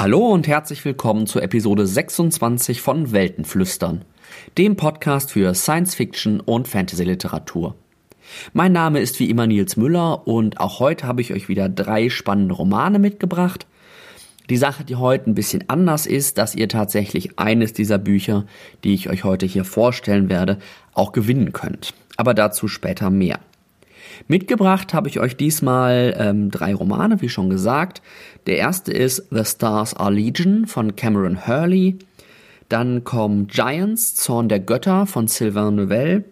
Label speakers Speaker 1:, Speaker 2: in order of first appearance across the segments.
Speaker 1: Hallo und herzlich willkommen zur Episode 26 von Weltenflüstern, dem Podcast für Science Fiction und Fantasy Literatur. Mein Name ist wie immer Nils Müller und auch heute habe ich euch wieder drei spannende Romane mitgebracht. Die Sache, die heute ein bisschen anders ist, dass ihr tatsächlich eines dieser Bücher, die ich euch heute hier vorstellen werde, auch gewinnen könnt. Aber dazu später mehr. Mitgebracht habe ich euch diesmal ähm, drei Romane, wie schon gesagt. Der erste ist The Stars Are Legion von Cameron Hurley. Dann kommt Giants, Zorn der Götter von Sylvain Neuvel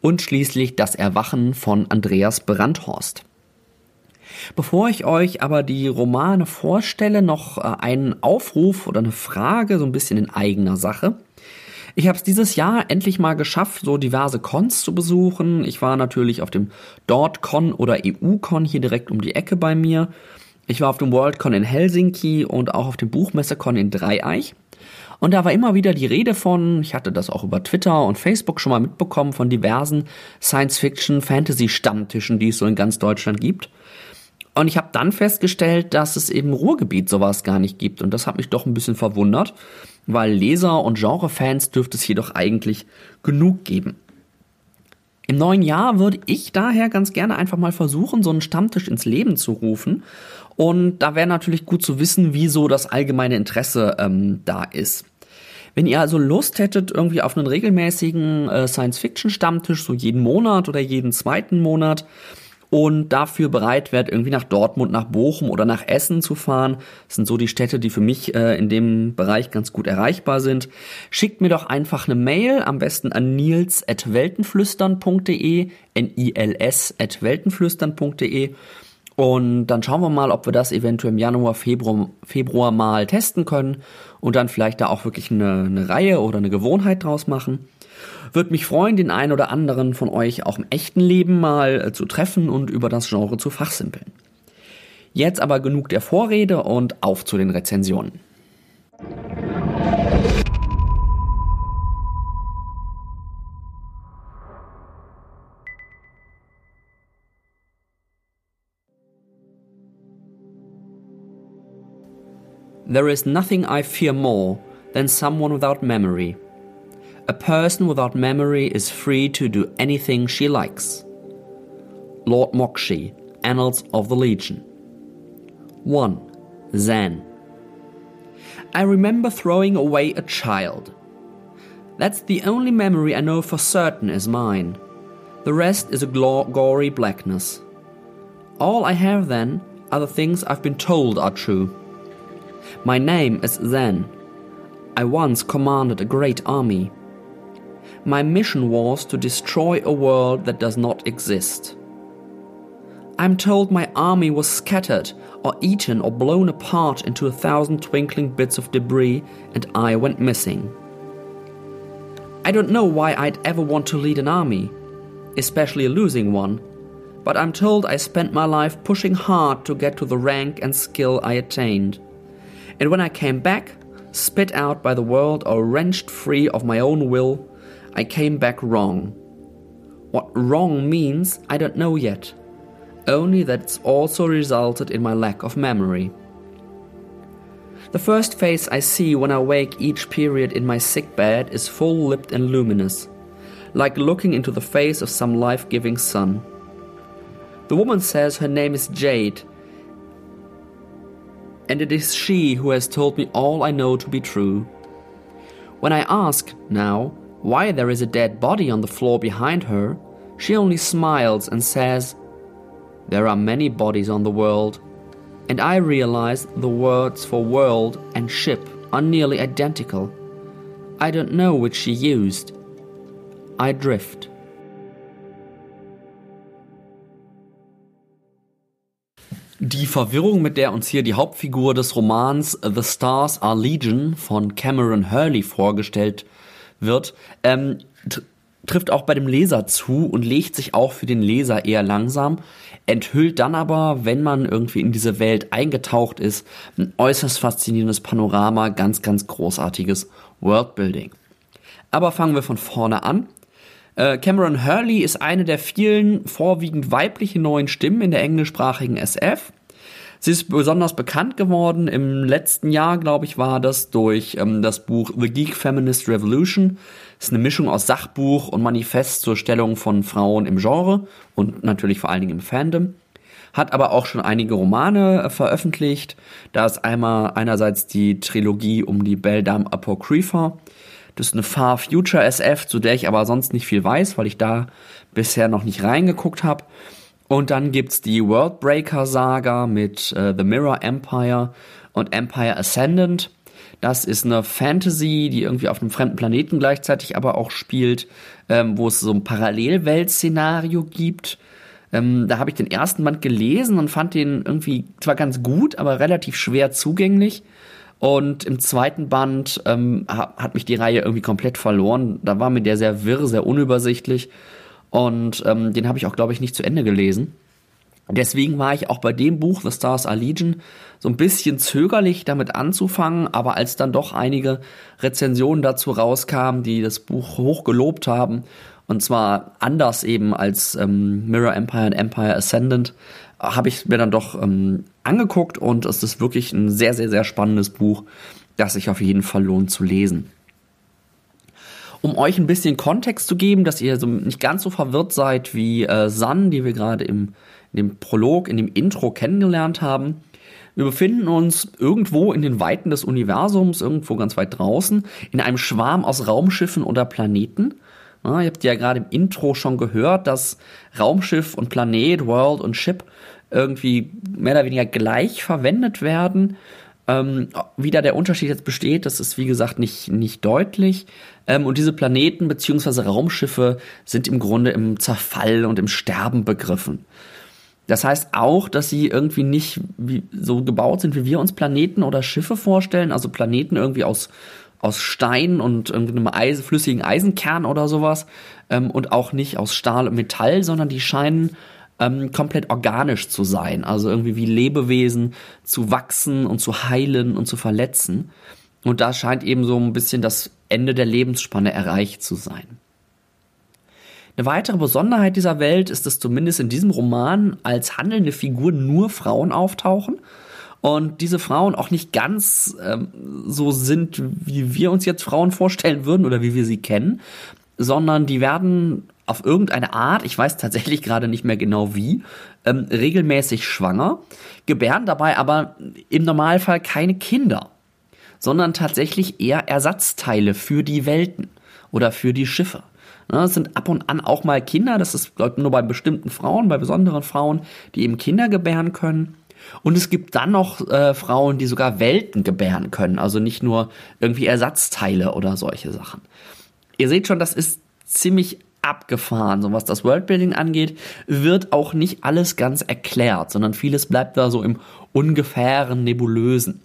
Speaker 1: und schließlich Das Erwachen von Andreas Brandhorst. Bevor ich euch aber die Romane vorstelle, noch äh, einen Aufruf oder eine Frage, so ein bisschen in eigener Sache. Ich habe es dieses Jahr endlich mal geschafft, so diverse Cons zu besuchen. Ich war natürlich auf dem DortCon oder EU-Con hier direkt um die Ecke bei mir. Ich war auf dem WorldCon in Helsinki und auch auf dem Buchmessecon in Dreieich. Und da war immer wieder die Rede von, ich hatte das auch über Twitter und Facebook schon mal mitbekommen, von diversen Science-Fiction-Fantasy-Stammtischen, die es so in ganz Deutschland gibt. Und ich habe dann festgestellt, dass es eben Ruhrgebiet sowas gar nicht gibt. Und das hat mich doch ein bisschen verwundert, weil Leser und Genrefans dürfte es jedoch eigentlich genug geben. Im neuen Jahr würde ich daher ganz gerne einfach mal versuchen, so einen Stammtisch ins Leben zu rufen. Und da wäre natürlich gut zu wissen, wieso das allgemeine Interesse ähm, da ist. Wenn ihr also Lust hättet irgendwie auf einen regelmäßigen äh, Science-Fiction-Stammtisch, so jeden Monat oder jeden zweiten Monat, und dafür bereit wärt, irgendwie nach Dortmund, nach Bochum oder nach Essen zu fahren. Das sind so die Städte, die für mich äh, in dem Bereich ganz gut erreichbar sind. Schickt mir doch einfach eine Mail, am besten an nils.weltenflüstern.de, n-i-l-s.weltenflüstern.de und dann schauen wir mal, ob wir das eventuell im Januar, Februar, Februar mal testen können und dann vielleicht da auch wirklich eine, eine Reihe oder eine Gewohnheit draus machen. Würde mich freuen, den einen oder anderen von euch auch im echten Leben mal äh, zu treffen und über das Genre zu fachsimpeln. Jetzt aber genug der Vorrede und auf zu den Rezensionen. There is nothing I fear more than someone without memory. A person without memory is free to do anything she likes. Lord Mokshi, Annals of the Legion. 1. Zen. I remember throwing away a child. That's the only memory I know for certain is mine. The rest is a gory blackness. All I have then are the things I've been told are true. My name is Zen. I once commanded a great army. My mission was to destroy a world that does not exist. I'm told my army was scattered or eaten or blown apart into a thousand twinkling bits of debris, and I went missing. I don't know why I'd ever want to lead an army, especially a losing one, but I'm told I spent my life pushing hard to get to the rank and skill I attained. And when I came back, spit out by the world or wrenched free of my own will, I came back wrong. What wrong means, I don't know yet, only that it's also resulted in my lack of memory. The first face I see when I wake each period in my sick bed is full lipped and luminous, like looking into the face of some life giving sun. The woman says her name is Jade, and it is she who has told me all I know to be true. When I ask, now, why there is a dead body on the floor behind her, she only smiles and says, There are many bodies on the world, and I realize the words for world and ship are nearly identical. I don't know which she used. I drift. Die Verwirrung, mit der uns hier die Hauptfigur des Romans The Stars Are Legion von Cameron Hurley vorgestellt wird, ähm, trifft auch bei dem Leser zu und legt sich auch für den Leser eher langsam, enthüllt dann aber, wenn man irgendwie in diese Welt eingetaucht ist, ein äußerst faszinierendes Panorama, ganz, ganz großartiges Worldbuilding. Aber fangen wir von vorne an. Äh, Cameron Hurley ist eine der vielen vorwiegend weiblichen neuen Stimmen in der englischsprachigen SF. Sie ist besonders bekannt geworden. Im letzten Jahr, glaube ich, war das durch ähm, das Buch The Geek Feminist Revolution. Das ist eine Mischung aus Sachbuch und Manifest zur Stellung von Frauen im Genre und natürlich vor allen Dingen im Fandom. Hat aber auch schon einige Romane äh, veröffentlicht. Da ist einmal einerseits die Trilogie um die Beldam Apocrypha. Das ist eine Far Future SF, zu der ich aber sonst nicht viel weiß, weil ich da bisher noch nicht reingeguckt habe. Und dann gibt's die Worldbreaker Saga mit äh, The Mirror Empire und Empire Ascendant. Das ist eine Fantasy, die irgendwie auf einem fremden Planeten gleichzeitig aber auch spielt, ähm, wo es so ein Parallelwelt-Szenario gibt. Ähm, da habe ich den ersten Band gelesen und fand den irgendwie zwar ganz gut, aber relativ schwer zugänglich. Und im zweiten Band ähm, hat mich die Reihe irgendwie komplett verloren. Da war mir der sehr wirr, sehr unübersichtlich. Und ähm, den habe ich auch, glaube ich, nicht zu Ende gelesen. Deswegen war ich auch bei dem Buch The Stars Are Legion so ein bisschen zögerlich damit anzufangen, aber als dann doch einige Rezensionen dazu rauskamen, die das Buch hoch gelobt haben, und zwar anders eben als ähm, Mirror Empire und Empire Ascendant, habe ich mir dann doch ähm, angeguckt. Und es ist wirklich ein sehr, sehr, sehr spannendes Buch, das sich auf jeden Fall lohnt zu lesen um euch ein bisschen Kontext zu geben, dass ihr so nicht ganz so verwirrt seid wie äh, San, die wir gerade im in dem Prolog, in dem Intro kennengelernt haben. Wir befinden uns irgendwo in den Weiten des Universums, irgendwo ganz weit draußen, in einem Schwarm aus Raumschiffen oder Planeten. Ja, ihr habt ja gerade im Intro schon gehört, dass Raumschiff und Planet, World und Ship irgendwie mehr oder weniger gleich verwendet werden. Ähm, wie da der Unterschied jetzt besteht, das ist wie gesagt nicht, nicht deutlich. Ähm, und diese Planeten bzw. Raumschiffe sind im Grunde im Zerfall und im Sterben begriffen. Das heißt auch, dass sie irgendwie nicht wie, so gebaut sind, wie wir uns Planeten oder Schiffe vorstellen. Also Planeten irgendwie aus, aus Stein und irgendeinem Eisen, flüssigen Eisenkern oder sowas. Ähm, und auch nicht aus Stahl und Metall, sondern die scheinen ähm, komplett organisch zu sein. Also irgendwie wie Lebewesen zu wachsen und zu heilen und zu verletzen. Und da scheint eben so ein bisschen das Ende der Lebensspanne erreicht zu sein. Eine weitere Besonderheit dieser Welt ist, dass zumindest in diesem Roman als handelnde Figuren nur Frauen auftauchen und diese Frauen auch nicht ganz ähm, so sind, wie wir uns jetzt Frauen vorstellen würden oder wie wir sie kennen, sondern die werden auf irgendeine Art, ich weiß tatsächlich gerade nicht mehr genau wie, ähm, regelmäßig schwanger, gebären dabei aber im Normalfall keine Kinder, sondern tatsächlich eher Ersatzteile für die Welten oder für die Schiffe. Ja, es sind ab und an auch mal Kinder, das ist nur bei bestimmten Frauen, bei besonderen Frauen, die eben Kinder gebären können. Und es gibt dann noch äh, Frauen, die sogar Welten gebären können, also nicht nur irgendwie Ersatzteile oder solche Sachen. Ihr seht schon, das ist ziemlich abgefahren. So was das Worldbuilding angeht, wird auch nicht alles ganz erklärt, sondern vieles bleibt da so im ungefähren, nebulösen.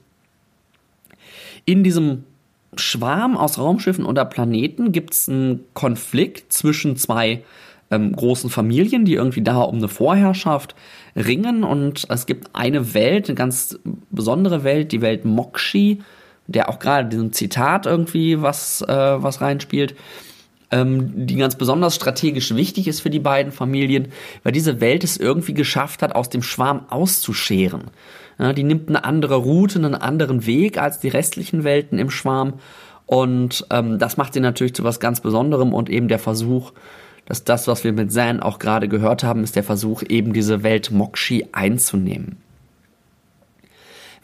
Speaker 1: In diesem Schwarm aus Raumschiffen oder Planeten gibt es einen Konflikt zwischen zwei ähm, großen Familien, die irgendwie da um eine Vorherrschaft ringen. Und es gibt eine Welt, eine ganz besondere Welt, die Welt Mokshi, der auch gerade diesem Zitat irgendwie was, äh, was reinspielt die ganz besonders strategisch wichtig ist für die beiden Familien, weil diese Welt es irgendwie geschafft hat, aus dem Schwarm auszuscheren. Die nimmt eine andere Route, einen anderen Weg als die restlichen Welten im Schwarm. Und ähm, das macht sie natürlich zu was ganz Besonderem und eben der Versuch, dass das, was wir mit Zan auch gerade gehört haben, ist der Versuch, eben diese Welt Mokshi einzunehmen.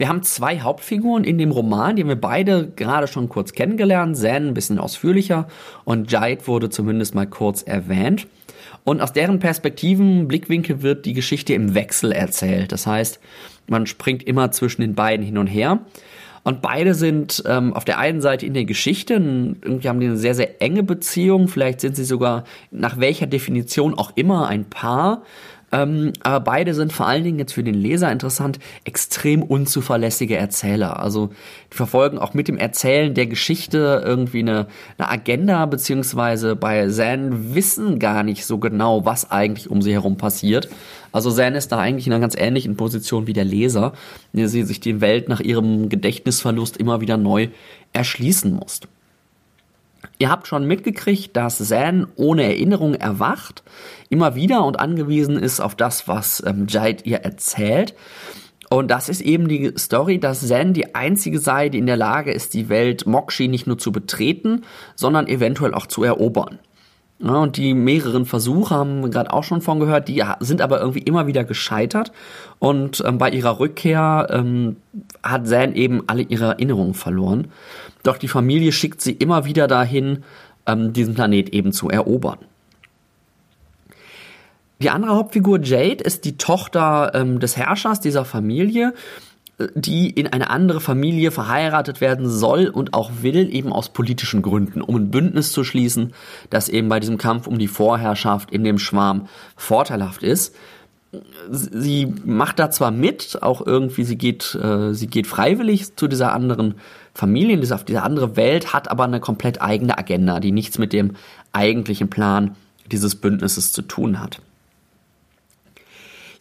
Speaker 1: Wir haben zwei Hauptfiguren in dem Roman, die wir beide gerade schon kurz kennengelernt. Zen ein bisschen ausführlicher und Jade wurde zumindest mal kurz erwähnt. Und aus deren Perspektiven, Blickwinkel wird die Geschichte im Wechsel erzählt. Das heißt, man springt immer zwischen den beiden hin und her. Und beide sind ähm, auf der einen Seite in der Geschichte, irgendwie haben die eine sehr, sehr enge Beziehung. Vielleicht sind sie sogar nach welcher Definition auch immer ein Paar. Ähm, aber beide sind vor allen Dingen jetzt für den Leser interessant, extrem unzuverlässige Erzähler. Also die verfolgen auch mit dem Erzählen der Geschichte irgendwie eine, eine Agenda, beziehungsweise bei Zan wissen gar nicht so genau, was eigentlich um sie herum passiert. Also Zan ist da eigentlich in einer ganz ähnlichen Position wie der Leser, der sie sich die Welt nach ihrem Gedächtnisverlust immer wieder neu erschließen muss. Ihr habt schon mitgekriegt, dass Zan ohne Erinnerung erwacht, immer wieder und angewiesen ist auf das, was ähm, Jade ihr erzählt. Und das ist eben die Story, dass Zen die einzige sei, die in der Lage ist, die Welt Mokshi nicht nur zu betreten, sondern eventuell auch zu erobern. Ja, und die mehreren Versuche haben wir gerade auch schon von gehört, die sind aber irgendwie immer wieder gescheitert. Und ähm, bei ihrer Rückkehr ähm, hat Zen eben alle ihre Erinnerungen verloren. Doch die Familie schickt sie immer wieder dahin, ähm, diesen Planet eben zu erobern. Die andere Hauptfigur Jade ist die Tochter ähm, des Herrschers dieser Familie, die in eine andere Familie verheiratet werden soll und auch will, eben aus politischen Gründen, um ein Bündnis zu schließen, das eben bei diesem Kampf um die Vorherrschaft in dem Schwarm vorteilhaft ist. Sie macht da zwar mit, auch irgendwie, sie geht, äh, sie geht freiwillig zu dieser anderen Familie, dieser, diese andere Welt, hat aber eine komplett eigene Agenda, die nichts mit dem eigentlichen Plan dieses Bündnisses zu tun hat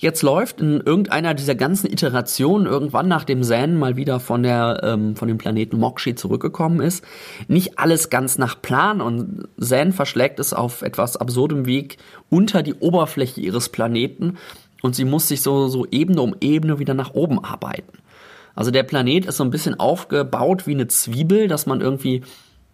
Speaker 1: jetzt läuft in irgendeiner dieser ganzen Iterationen irgendwann nachdem Zen mal wieder von der ähm, von dem Planeten Mokshi zurückgekommen ist, nicht alles ganz nach Plan und Zen verschlägt es auf etwas absurdem Weg unter die Oberfläche ihres Planeten und sie muss sich so so Ebene um Ebene wieder nach oben arbeiten. Also der Planet ist so ein bisschen aufgebaut wie eine Zwiebel, dass man irgendwie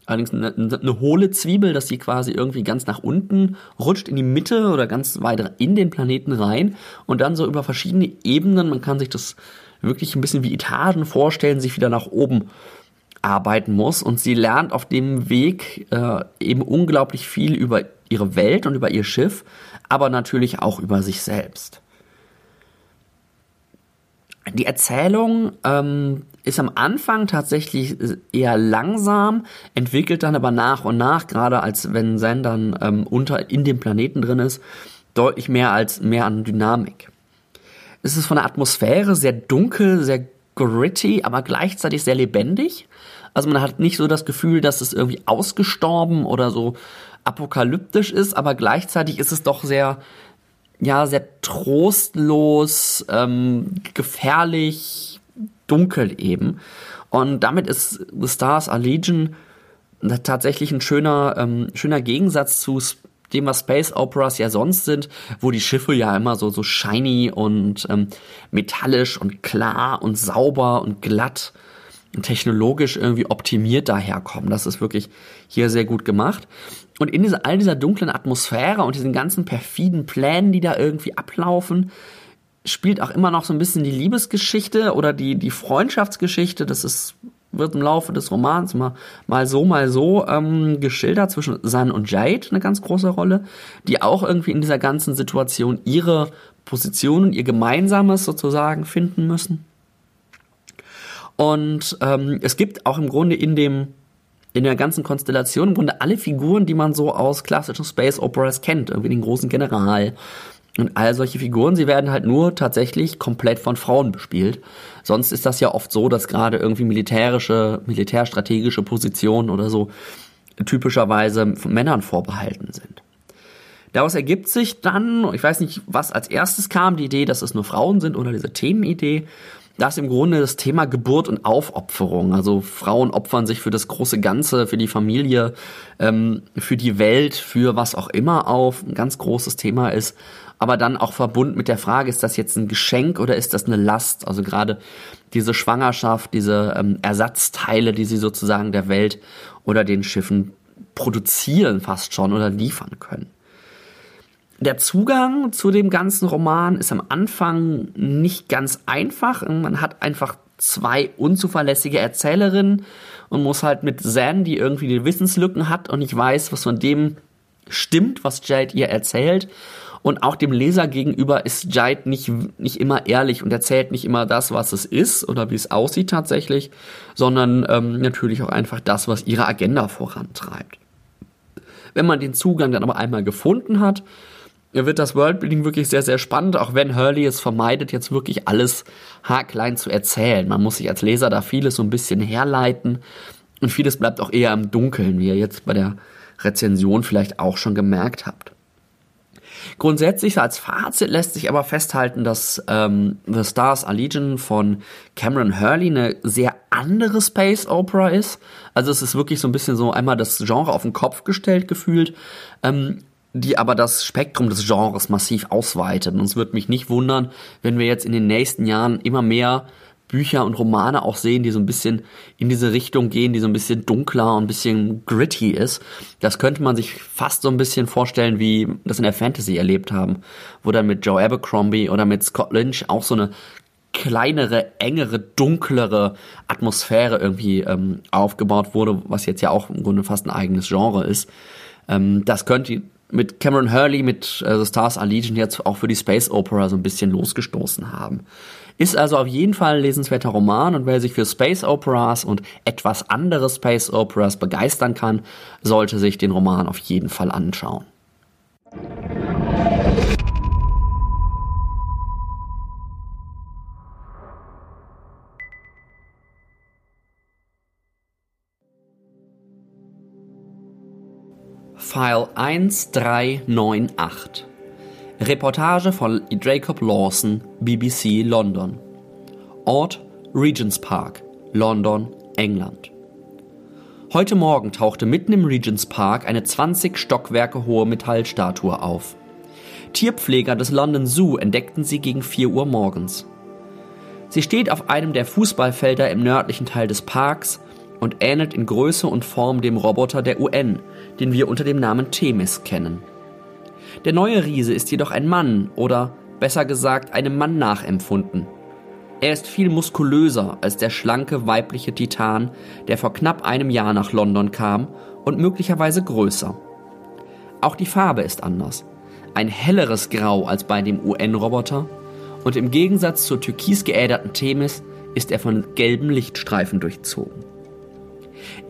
Speaker 1: allerdings eine, eine hohle Zwiebel, dass die quasi irgendwie ganz nach unten rutscht in die Mitte oder ganz weit in den Planeten rein und dann so über verschiedene Ebenen, man kann sich das wirklich ein bisschen wie Etagen vorstellen, sich wieder nach oben arbeiten muss und sie lernt auf dem Weg äh, eben unglaublich viel über ihre Welt und über ihr Schiff, aber natürlich auch über sich selbst. Die Erzählung ähm, ist am Anfang tatsächlich eher langsam, entwickelt dann aber nach und nach, gerade als wenn Zen dann ähm, unter in dem Planeten drin ist, deutlich mehr als mehr an Dynamik. Es ist von der Atmosphäre sehr dunkel, sehr gritty, aber gleichzeitig sehr lebendig. Also man hat nicht so das Gefühl, dass es irgendwie ausgestorben oder so apokalyptisch ist, aber gleichzeitig ist es doch sehr, ja, sehr trostlos, ähm, gefährlich, dunkel eben. Und damit ist The Stars Are Legion tatsächlich ein schöner, ähm, schöner Gegensatz zu dem, was Space Operas ja sonst sind, wo die Schiffe ja immer so, so shiny und ähm, metallisch und klar und sauber und glatt und technologisch irgendwie optimiert daherkommen. Das ist wirklich hier sehr gut gemacht. Und in dieser, all dieser dunklen Atmosphäre und diesen ganzen perfiden Plänen, die da irgendwie ablaufen, spielt auch immer noch so ein bisschen die Liebesgeschichte oder die, die Freundschaftsgeschichte. Das ist, wird im Laufe des Romans mal, mal so, mal so ähm, geschildert zwischen San und Jade eine ganz große Rolle, die auch irgendwie in dieser ganzen Situation ihre Position und ihr Gemeinsames sozusagen finden müssen. Und ähm, es gibt auch im Grunde in dem in der ganzen Konstellation im Grunde alle Figuren, die man so aus klassischen Space Operas kennt, irgendwie den großen General, und all solche Figuren, sie werden halt nur tatsächlich komplett von Frauen bespielt. Sonst ist das ja oft so, dass gerade irgendwie militärische, militärstrategische Positionen oder so typischerweise Männern vorbehalten sind. Daraus ergibt sich dann, ich weiß nicht, was als erstes kam, die Idee, dass es nur Frauen sind oder diese Themenidee. Das ist im Grunde das Thema Geburt und Aufopferung. Also Frauen opfern sich für das große Ganze, für die Familie, ähm, für die Welt, für was auch immer auf. Ein ganz großes Thema ist aber dann auch verbunden mit der Frage, ist das jetzt ein Geschenk oder ist das eine Last? Also gerade diese Schwangerschaft, diese ähm, Ersatzteile, die sie sozusagen der Welt oder den Schiffen produzieren fast schon oder liefern können. Der Zugang zu dem ganzen Roman ist am Anfang nicht ganz einfach. Man hat einfach zwei unzuverlässige Erzählerinnen und muss halt mit Zan, die irgendwie die Wissenslücken hat und nicht weiß, was von dem stimmt, was Jade ihr erzählt und auch dem Leser gegenüber ist Jade nicht, nicht immer ehrlich und erzählt nicht immer das, was es ist oder wie es aussieht tatsächlich, sondern ähm, natürlich auch einfach das, was ihre Agenda vorantreibt. Wenn man den Zugang dann aber einmal gefunden hat, wird das Worldbuilding wirklich sehr, sehr spannend, auch wenn Hurley es vermeidet, jetzt wirklich alles haarklein zu erzählen. Man muss sich als Leser da vieles so ein bisschen herleiten und vieles bleibt auch eher im Dunkeln, wie ihr jetzt bei der Rezension vielleicht auch schon gemerkt habt. Grundsätzlich als Fazit lässt sich aber festhalten, dass ähm, The Stars Allegiant von Cameron Hurley eine sehr andere Space Opera ist. Also es ist wirklich so ein bisschen so einmal das Genre auf den Kopf gestellt gefühlt. Ähm, die aber das Spektrum des Genres massiv ausweitet. Und es wird mich nicht wundern, wenn wir jetzt in den nächsten Jahren immer mehr Bücher und Romane auch sehen, die so ein bisschen in diese Richtung gehen, die so ein bisschen dunkler und ein bisschen gritty ist. Das könnte man sich fast so ein bisschen vorstellen, wie das in der Fantasy erlebt haben, wo dann mit Joe Abercrombie oder mit Scott Lynch auch so eine kleinere, engere, dunklere Atmosphäre irgendwie ähm, aufgebaut wurde, was jetzt ja auch im Grunde fast ein eigenes Genre ist. Ähm, das könnte mit Cameron Hurley, mit äh, The Stars Are Legion jetzt auch für die Space Opera so ein bisschen losgestoßen haben. Ist also auf jeden Fall ein lesenswerter Roman und wer sich für Space Operas und etwas andere Space Operas begeistern kann, sollte sich den Roman auf jeden Fall anschauen. File 1398 Reportage von Jacob Lawson, BBC London. Ort Regent's Park, London, England. Heute Morgen tauchte mitten im Regent's Park eine 20 Stockwerke hohe Metallstatue auf. Tierpfleger des London Zoo entdeckten sie gegen 4 Uhr morgens. Sie steht auf einem der Fußballfelder im nördlichen Teil des Parks und ähnelt in Größe und Form dem Roboter der UN, den wir unter dem Namen Themis kennen. Der neue Riese ist jedoch ein Mann oder besser gesagt einem Mann nachempfunden. Er ist viel muskulöser als der schlanke weibliche Titan, der vor knapp einem Jahr nach London kam und möglicherweise größer. Auch die Farbe ist anders. Ein helleres Grau als bei dem UN-Roboter und im Gegensatz zur türkis geäderten Themis ist er von gelben Lichtstreifen durchzogen.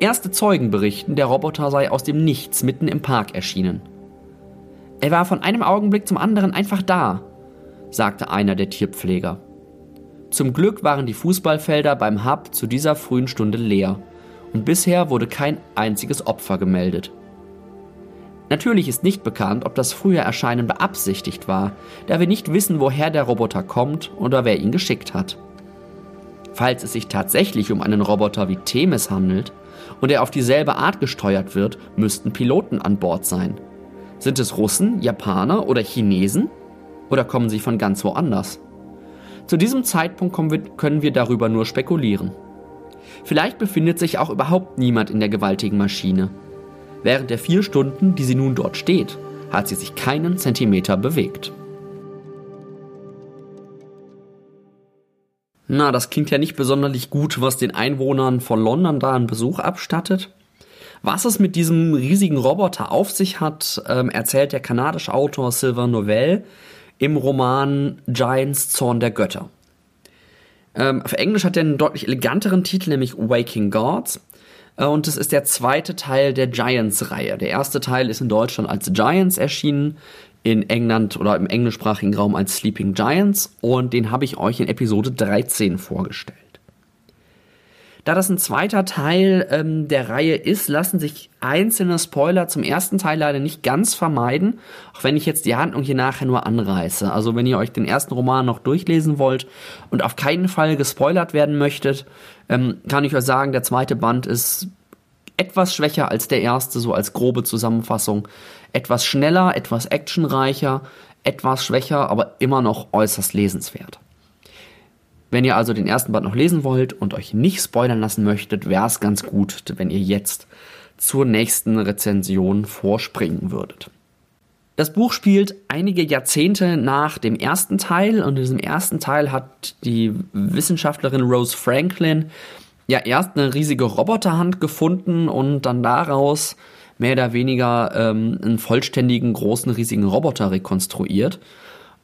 Speaker 1: Erste Zeugen berichten, der Roboter sei aus dem Nichts mitten im Park erschienen. Er war von einem Augenblick zum anderen einfach da, sagte einer der Tierpfleger. Zum Glück waren die Fußballfelder beim Hub zu dieser frühen Stunde leer und bisher wurde kein einziges Opfer gemeldet. Natürlich ist nicht bekannt, ob das frühe Erscheinen beabsichtigt war, da wir nicht wissen, woher der Roboter kommt oder wer ihn geschickt hat. Falls es sich tatsächlich um einen Roboter wie Themis handelt und er auf dieselbe Art gesteuert wird, müssten Piloten an Bord sein. Sind es Russen, Japaner oder Chinesen? Oder kommen sie von ganz woanders? Zu diesem Zeitpunkt können wir darüber nur spekulieren. Vielleicht befindet sich auch überhaupt niemand in der gewaltigen Maschine. Während der vier Stunden, die sie nun dort steht, hat sie sich keinen Zentimeter bewegt. Na, das klingt ja nicht besonders gut, was den Einwohnern von London da einen Besuch abstattet. Was es mit diesem riesigen Roboter auf sich hat, ähm, erzählt der kanadische Autor Sylvain Novell im Roman Giants Zorn der Götter. Ähm, auf Englisch hat er einen deutlich eleganteren Titel, nämlich Waking Gods. Äh, und es ist der zweite Teil der Giants-Reihe. Der erste Teil ist in Deutschland als Giants erschienen, in England oder im englischsprachigen Raum als Sleeping Giants und den habe ich euch in Episode 13 vorgestellt. Da das ein zweiter Teil ähm, der Reihe ist, lassen sich einzelne Spoiler zum ersten Teil leider nicht ganz vermeiden, auch wenn ich jetzt die Handlung hier nachher nur anreiße. Also wenn ihr euch den ersten Roman noch durchlesen wollt und auf keinen Fall gespoilert werden möchtet, ähm, kann ich euch sagen, der zweite Band ist etwas schwächer als der erste, so als grobe Zusammenfassung. Etwas schneller, etwas actionreicher, etwas schwächer, aber immer noch äußerst lesenswert. Wenn ihr also den ersten Band noch lesen wollt und euch nicht spoilern lassen möchtet, wäre es ganz gut, wenn ihr jetzt zur nächsten Rezension vorspringen würdet. Das Buch spielt einige Jahrzehnte nach dem ersten Teil und in diesem ersten Teil hat die Wissenschaftlerin Rose Franklin ja erst eine riesige Roboterhand gefunden und dann daraus mehr oder weniger ähm, einen vollständigen, großen, riesigen Roboter rekonstruiert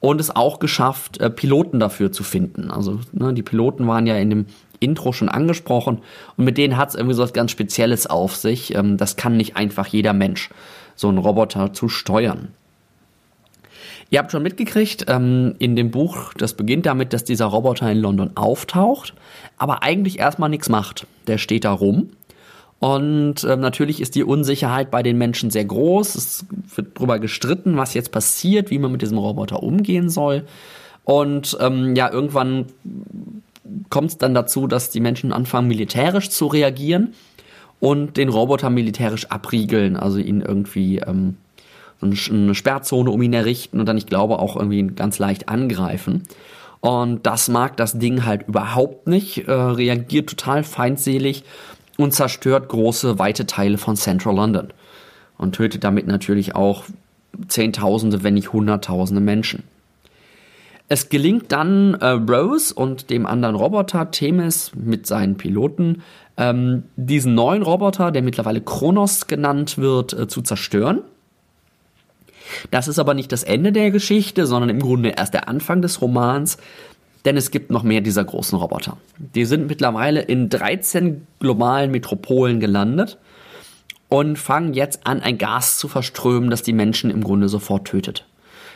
Speaker 1: und es auch geschafft, äh, Piloten dafür zu finden. Also ne, die Piloten waren ja in dem Intro schon angesprochen und mit denen hat es irgendwie so was ganz Spezielles auf sich. Ähm, das kann nicht einfach jeder Mensch, so einen Roboter zu steuern. Ihr habt schon mitgekriegt, ähm, in dem Buch, das beginnt damit, dass dieser Roboter in London auftaucht, aber eigentlich erstmal nichts macht. Der steht da rum und ähm, natürlich ist die Unsicherheit bei den Menschen sehr groß. Es wird darüber gestritten, was jetzt passiert, wie man mit diesem Roboter umgehen soll. Und ähm, ja, irgendwann kommt es dann dazu, dass die Menschen anfangen, militärisch zu reagieren und den Roboter militärisch abriegeln, also ihn irgendwie ähm, eine Sperrzone um ihn errichten und dann, ich glaube, auch irgendwie ganz leicht angreifen. Und das mag das Ding halt überhaupt nicht, äh, reagiert total feindselig und zerstört große, weite Teile von Central London. Und tötet damit natürlich auch Zehntausende, wenn nicht Hunderttausende Menschen. Es gelingt dann äh, Rose und dem anderen Roboter Themis mit seinen Piloten, ähm, diesen neuen Roboter, der mittlerweile Kronos genannt wird, äh, zu zerstören. Das ist aber nicht das Ende der Geschichte, sondern im Grunde erst der Anfang des Romans, denn es gibt noch mehr dieser großen Roboter. Die sind mittlerweile in 13 globalen Metropolen gelandet und fangen jetzt an, ein Gas zu verströmen, das die Menschen im Grunde sofort tötet.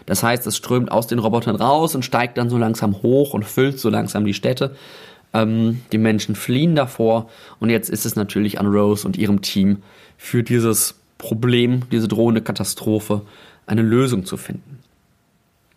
Speaker 1: Das heißt, es strömt aus den Robotern raus und steigt dann so langsam hoch und füllt so langsam die Städte. Ähm, die Menschen fliehen davor und jetzt ist es natürlich an Rose und ihrem Team für dieses Problem, diese drohende Katastrophe, eine Lösung zu finden.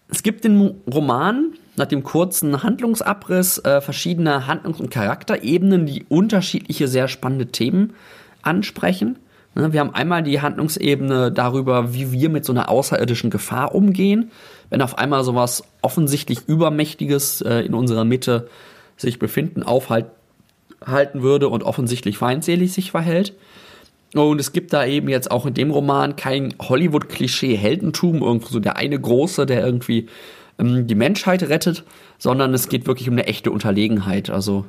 Speaker 1: Es gibt den Roman nach dem kurzen Handlungsabriss äh, verschiedener Handlungs- und Charakterebenen, die unterschiedliche, sehr spannende Themen ansprechen. Ne, wir haben einmal die Handlungsebene darüber, wie wir mit so einer außerirdischen Gefahr umgehen. Wenn auf einmal sowas offensichtlich Übermächtiges äh, in unserer Mitte sich befinden, aufhalten würde und offensichtlich feindselig sich verhält. Und es gibt da eben jetzt auch in dem Roman kein Hollywood-Klischee-Heldentum, irgendwo so der eine Große, der irgendwie ähm, die Menschheit rettet, sondern es geht wirklich um eine echte Unterlegenheit. Also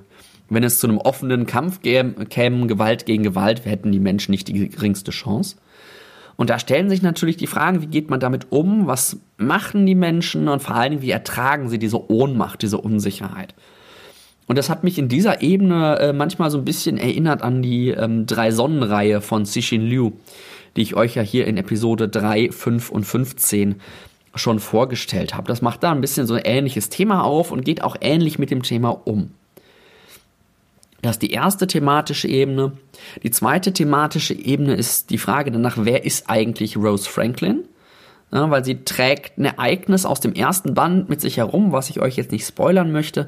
Speaker 1: wenn es zu einem offenen Kampf käme, Gewalt gegen Gewalt, hätten die Menschen nicht die geringste Chance. Und da stellen sich natürlich die Fragen, wie geht man damit um, was machen die Menschen und vor allen Dingen, wie ertragen sie diese Ohnmacht, diese Unsicherheit. Und das hat mich in dieser Ebene äh, manchmal so ein bisschen erinnert an die ähm, Drei-Sonnen-Reihe von Cixin Liu, die ich euch ja hier in Episode 3, 5 und 15 schon vorgestellt habe. Das macht da ein bisschen so ein ähnliches Thema auf und geht auch ähnlich mit dem Thema um. Das ist die erste thematische Ebene. Die zweite thematische Ebene ist die Frage danach, wer ist eigentlich Rose Franklin? Ja, weil sie trägt ein Ereignis aus dem ersten Band mit sich herum, was ich euch jetzt nicht spoilern möchte.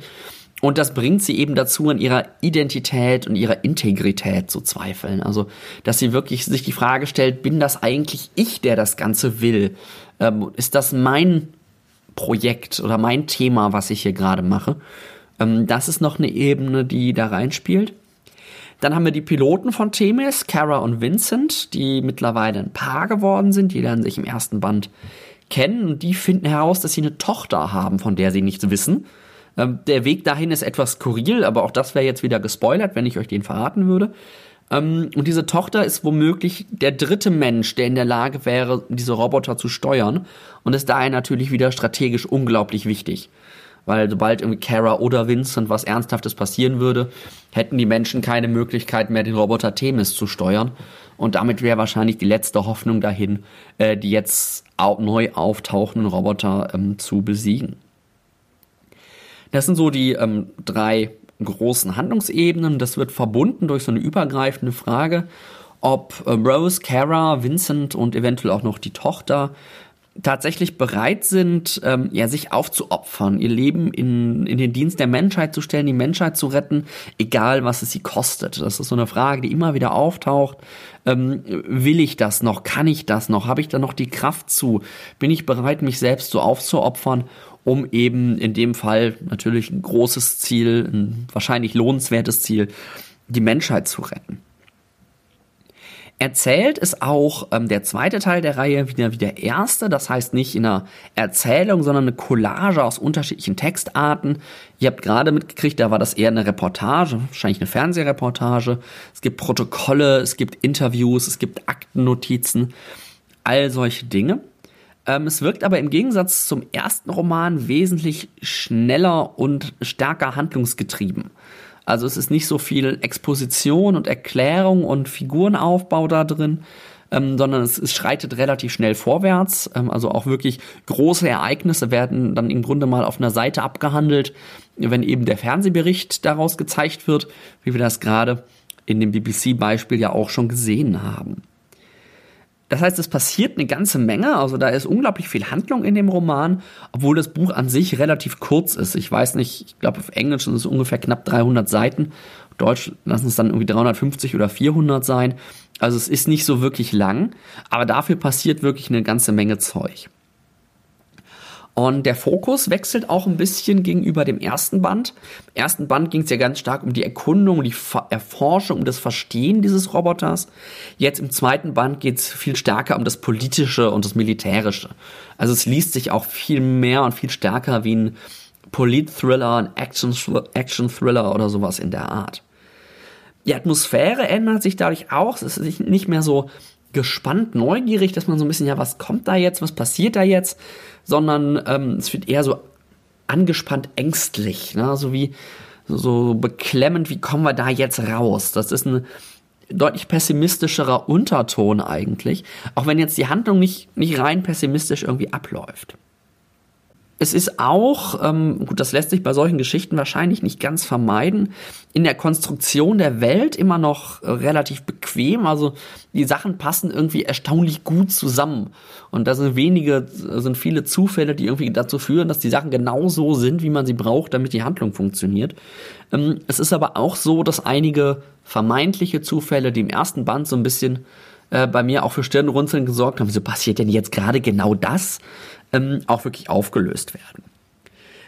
Speaker 1: Und das bringt sie eben dazu, an ihrer Identität und ihrer Integrität zu zweifeln. Also, dass sie wirklich sich die Frage stellt, bin das eigentlich ich, der das Ganze will? Ähm, ist das mein Projekt oder mein Thema, was ich hier gerade mache? Ähm, das ist noch eine Ebene, die da reinspielt. Dann haben wir die Piloten von Themis, Kara und Vincent, die mittlerweile ein Paar geworden sind. Die lernen sich im ersten Band kennen und die finden heraus, dass sie eine Tochter haben, von der sie nichts wissen. Ähm, der Weg dahin ist etwas skurril, aber auch das wäre jetzt wieder gespoilert, wenn ich euch den verraten würde. Ähm, und diese Tochter ist womöglich der dritte Mensch, der in der Lage wäre, diese Roboter zu steuern und ist daher natürlich wieder strategisch unglaublich wichtig. Weil sobald irgendwie Kara oder Vincent was Ernsthaftes passieren würde, hätten die Menschen keine Möglichkeit mehr, den Roboter Themis zu steuern. Und damit wäre wahrscheinlich die letzte Hoffnung dahin, äh, die jetzt neu auftauchenden Roboter ähm, zu besiegen. Das sind so die ähm, drei großen Handlungsebenen. Das wird verbunden durch so eine übergreifende Frage, ob äh, Rose, Kara, Vincent und eventuell auch noch die Tochter tatsächlich bereit sind, ähm, ja, sich aufzuopfern, ihr Leben in, in den Dienst der Menschheit zu stellen, die Menschheit zu retten, egal was es sie kostet. Das ist so eine Frage, die immer wieder auftaucht. Ähm, will ich das noch? Kann ich das noch? Habe ich da noch die Kraft zu? Bin ich bereit, mich selbst so aufzuopfern? um eben in dem Fall natürlich ein großes Ziel, ein wahrscheinlich lohnenswertes Ziel, die Menschheit zu retten. Erzählt ist auch ähm, der zweite Teil der Reihe wieder wie der erste, das heißt nicht in einer Erzählung, sondern eine Collage aus unterschiedlichen Textarten. Ihr habt gerade mitgekriegt, da war das eher eine Reportage, wahrscheinlich eine Fernsehreportage. Es gibt Protokolle, es gibt Interviews, es gibt Aktennotizen, all solche Dinge. Ähm, es wirkt aber im Gegensatz zum ersten Roman wesentlich schneller und stärker handlungsgetrieben. Also es ist nicht so viel Exposition und Erklärung und Figurenaufbau da drin, ähm, sondern es, es, schreitet relativ schnell vorwärts. Ähm, also auch wirklich große Ereignisse werden dann im Grunde mal auf einer Seite abgehandelt, wenn eben der Fernsehbericht daraus gezeigt wird, wie wir das gerade in dem BBC-Beispiel ja auch schon gesehen haben. Das heißt, es passiert eine ganze Menge, also da ist unglaublich viel Handlung in dem Roman, obwohl das Buch an sich relativ kurz ist. Ich weiß nicht, ich glaube auf Englisch sind es ungefähr knapp 300 Seiten, auf Deutsch lassen es dann irgendwie 350 oder 400 sein. Also es ist nicht so wirklich lang, aber dafür passiert wirklich eine ganze Menge Zeug. Und der Fokus wechselt auch ein bisschen gegenüber dem ersten Band. Im ersten Band ging es ja ganz stark um die Erkundung, die Erforschung, um das Verstehen dieses Roboters. Jetzt im zweiten Band geht es viel stärker um das Politische und das Militärische. Also es liest sich auch viel mehr und viel stärker wie ein Polit-Thriller, ein Action-Thriller oder sowas in der Art. Die Atmosphäre ändert sich dadurch auch. Es ist nicht mehr so gespannt, neugierig, dass man so ein bisschen, ja, was kommt da jetzt, was passiert da jetzt, sondern ähm, es wird eher so angespannt ängstlich, ne? so wie so beklemmend, wie kommen wir da jetzt raus? Das ist ein deutlich pessimistischerer Unterton eigentlich, auch wenn jetzt die Handlung nicht, nicht rein pessimistisch irgendwie abläuft. Es ist auch, ähm, gut, das lässt sich bei solchen Geschichten wahrscheinlich nicht ganz vermeiden, in der Konstruktion der Welt immer noch äh, relativ bequem. Also die Sachen passen irgendwie erstaunlich gut zusammen. Und da sind wenige, sind viele Zufälle, die irgendwie dazu führen, dass die Sachen genau so sind, wie man sie braucht, damit die Handlung funktioniert. Ähm, es ist aber auch so, dass einige vermeintliche Zufälle, die im ersten Band so ein bisschen äh, bei mir auch für Stirnrunzeln gesorgt haben, wieso passiert denn jetzt gerade genau das? Ähm, auch wirklich aufgelöst werden.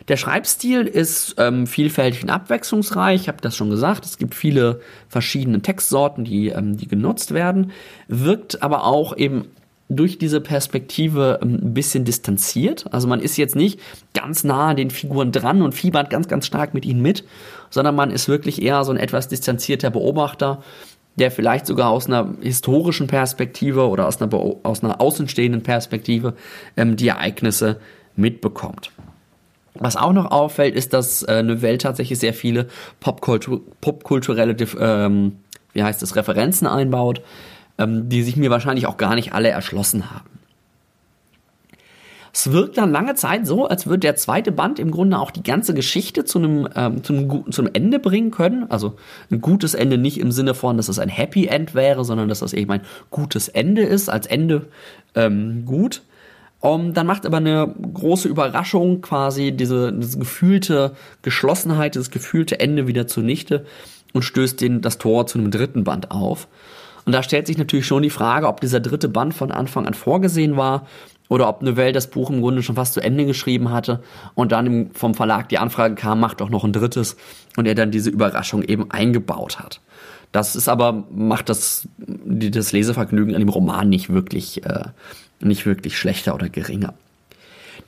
Speaker 1: Der Schreibstil ist ähm, vielfältig und abwechslungsreich. Ich habe das schon gesagt. Es gibt viele verschiedene Textsorten, die, ähm, die genutzt werden. Wirkt aber auch eben durch diese Perspektive ähm, ein bisschen distanziert. Also man ist jetzt nicht ganz nah an den Figuren dran und fiebert ganz, ganz stark mit ihnen mit, sondern man ist wirklich eher so ein etwas distanzierter Beobachter, der vielleicht sogar aus einer historischen Perspektive oder aus einer, aus einer außenstehenden Perspektive ähm, die Ereignisse mitbekommt. Was auch noch auffällt, ist, dass äh, Welt tatsächlich sehr viele Popkultur popkulturelle, ähm, wie heißt es, Referenzen einbaut, ähm, die sich mir wahrscheinlich auch gar nicht alle erschlossen haben. Es wirkt dann lange Zeit so, als würde der zweite Band im Grunde auch die ganze Geschichte zu einem, ähm, zum, zum Ende bringen können. Also ein gutes Ende nicht im Sinne von, dass es ein Happy End wäre, sondern dass das eben ein gutes Ende ist, als Ende ähm, gut. Um, dann macht aber eine große Überraschung quasi diese, diese gefühlte Geschlossenheit, dieses gefühlte Ende wieder zunichte und stößt den, das Tor zu einem dritten Band auf. Und da stellt sich natürlich schon die Frage, ob dieser dritte Band von Anfang an vorgesehen war oder ob Novell das Buch im Grunde schon fast zu Ende geschrieben hatte und dann vom Verlag die Anfrage kam, macht doch noch ein drittes und er dann diese Überraschung eben eingebaut hat. Das ist aber, macht das, das Lesevergnügen an dem Roman nicht wirklich, äh, nicht wirklich schlechter oder geringer.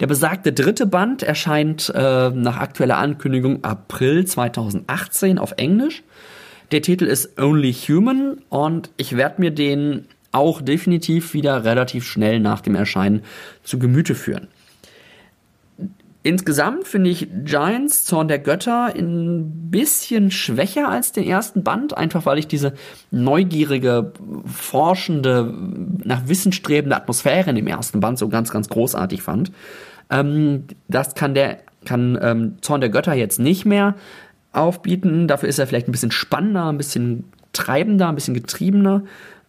Speaker 1: Der besagte dritte Band erscheint äh, nach aktueller Ankündigung April 2018 auf Englisch. Der Titel ist Only Human und ich werde mir den auch definitiv wieder relativ schnell nach dem Erscheinen zu Gemüte führen. Insgesamt finde ich Giants Zorn der Götter ein bisschen schwächer als den ersten Band, einfach weil ich diese neugierige, forschende, nach Wissen strebende Atmosphäre in dem ersten Band so ganz, ganz großartig fand. Ähm, das kann der kann ähm, Zorn der Götter jetzt nicht mehr aufbieten. Dafür ist er vielleicht ein bisschen spannender, ein bisschen treibender, ein bisschen getriebener.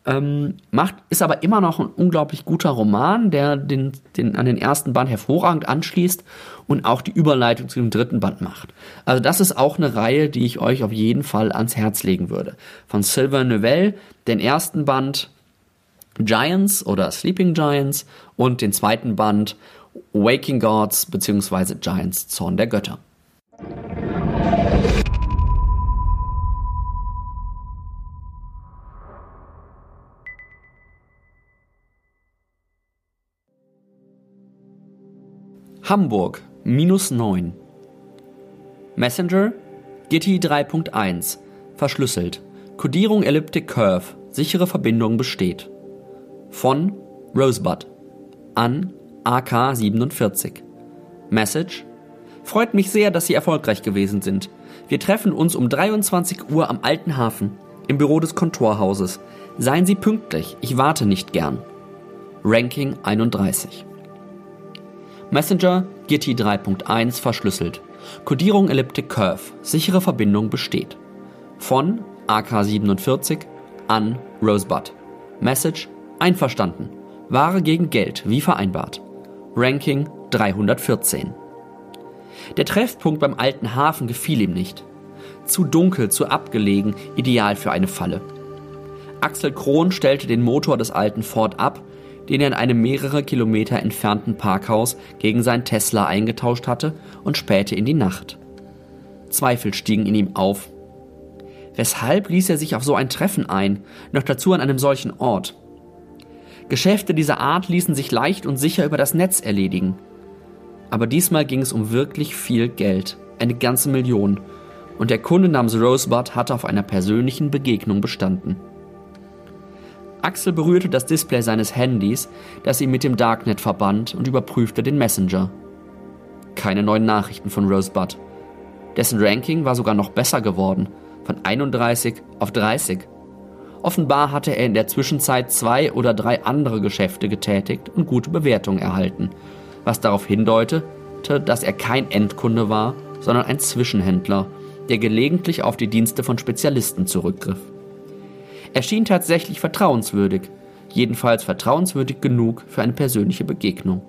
Speaker 1: Ähm, macht, ist aber immer noch ein unglaublich guter Roman, der den, den an den ersten Band hervorragend anschließt und auch die Überleitung zu dem dritten Band macht. Also das ist auch eine Reihe, die ich euch auf jeden Fall ans Herz legen würde. Von Sylvain Neuvel, den ersten Band Giants oder Sleeping Giants und den zweiten Band Waking Gods bzw. Giants Zorn der Götter. Hamburg minus 9. Messenger Gitti 3.1 verschlüsselt. Codierung Elliptic Curve. Sichere Verbindung besteht. Von Rosebud an AK47. Message Freut mich sehr, dass Sie erfolgreich gewesen sind. Wir treffen uns um 23 Uhr am Alten Hafen im Büro des Kontorhauses. Seien Sie pünktlich, ich warte nicht gern. Ranking 31. Messenger Gitti 3.1 verschlüsselt. Codierung Elliptic Curve. Sichere Verbindung besteht. Von AK47 an Rosebud. Message einverstanden. Ware gegen Geld, wie vereinbart. Ranking 314. Der Treffpunkt beim alten Hafen gefiel ihm nicht. Zu dunkel, zu abgelegen, ideal für eine Falle. Axel Krohn stellte den Motor des alten Ford ab, den er in einem mehrere Kilometer entfernten Parkhaus gegen seinen Tesla eingetauscht hatte und spähte in die Nacht. Zweifel stiegen in ihm auf. Weshalb ließ er sich auf so ein Treffen ein, noch dazu an einem solchen Ort? Geschäfte dieser Art ließen sich leicht und sicher über das Netz erledigen. Aber diesmal ging es um wirklich viel Geld, eine ganze Million, und der Kunde namens Rosebud hatte auf einer persönlichen Begegnung bestanden. Axel berührte das Display seines Handys, das ihn mit dem Darknet verband, und überprüfte den Messenger. Keine neuen Nachrichten von Rosebud. Dessen Ranking war sogar noch besser geworden, von 31 auf 30. Offenbar hatte er in der Zwischenzeit zwei oder drei andere Geschäfte getätigt und gute Bewertungen erhalten, was darauf hindeutete, dass er kein Endkunde war, sondern ein Zwischenhändler, der gelegentlich auf die Dienste von Spezialisten zurückgriff. Er schien tatsächlich vertrauenswürdig, jedenfalls vertrauenswürdig genug für eine persönliche Begegnung.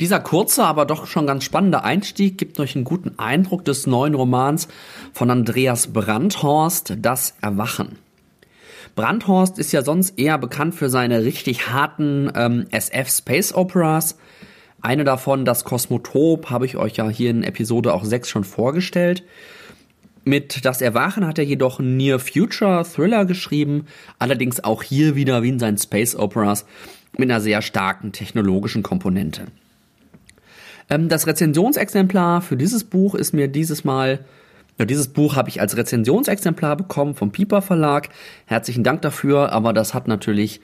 Speaker 1: Dieser kurze, aber doch schon ganz spannende Einstieg gibt euch einen guten Eindruck des neuen Romans von Andreas Brandhorst, Das Erwachen. Brandhorst ist ja sonst eher bekannt für seine richtig harten ähm, SF Space Operas, eine davon, das Kosmotop, habe ich euch ja hier in Episode auch 6 schon vorgestellt. Mit Das Erwachen hat er jedoch Near Future Thriller geschrieben, allerdings auch hier wieder wie in seinen Space Operas mit einer sehr starken technologischen Komponente. Ähm, das Rezensionsexemplar für dieses Buch ist mir dieses Mal, dieses Buch habe ich als Rezensionsexemplar bekommen vom Piper Verlag. Herzlichen Dank dafür, aber das hat natürlich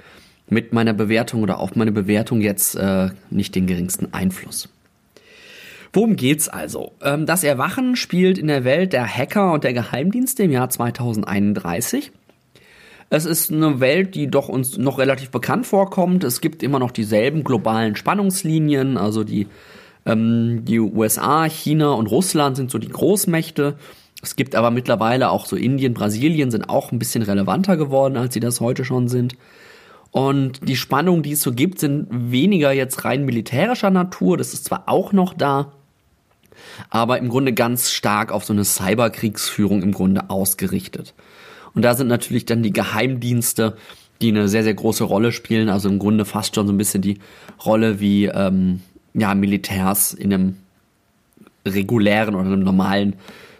Speaker 1: mit meiner Bewertung oder auf meine Bewertung jetzt äh, nicht den geringsten Einfluss. Worum geht's also? Ähm, das Erwachen spielt in der Welt der Hacker und der Geheimdienste im Jahr 2031. Es ist eine Welt, die doch uns noch relativ bekannt vorkommt. Es gibt immer noch dieselben globalen Spannungslinien, also die, ähm, die USA, China und Russland sind so die Großmächte. Es gibt aber mittlerweile auch so Indien, Brasilien sind auch ein bisschen relevanter geworden, als sie das heute schon sind. Und die Spannungen, die es so gibt, sind weniger jetzt rein militärischer Natur. Das ist zwar auch noch da, aber im Grunde ganz stark auf so eine Cyberkriegsführung im Grunde ausgerichtet. Und da sind natürlich dann die Geheimdienste, die eine sehr, sehr große Rolle spielen. Also im Grunde fast schon so ein bisschen die Rolle wie ähm, ja, Militärs in einem regulären oder einem normalen